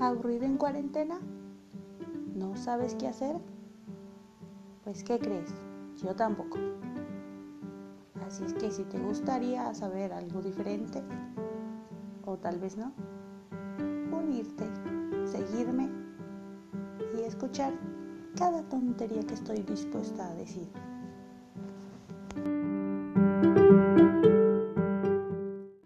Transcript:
aburrido en cuarentena? ¿No sabes qué hacer? Pues ¿qué crees? Yo tampoco. Así es que si te gustaría saber algo diferente, o tal vez no, unirte, seguirme y escuchar cada tontería que estoy dispuesta a decir.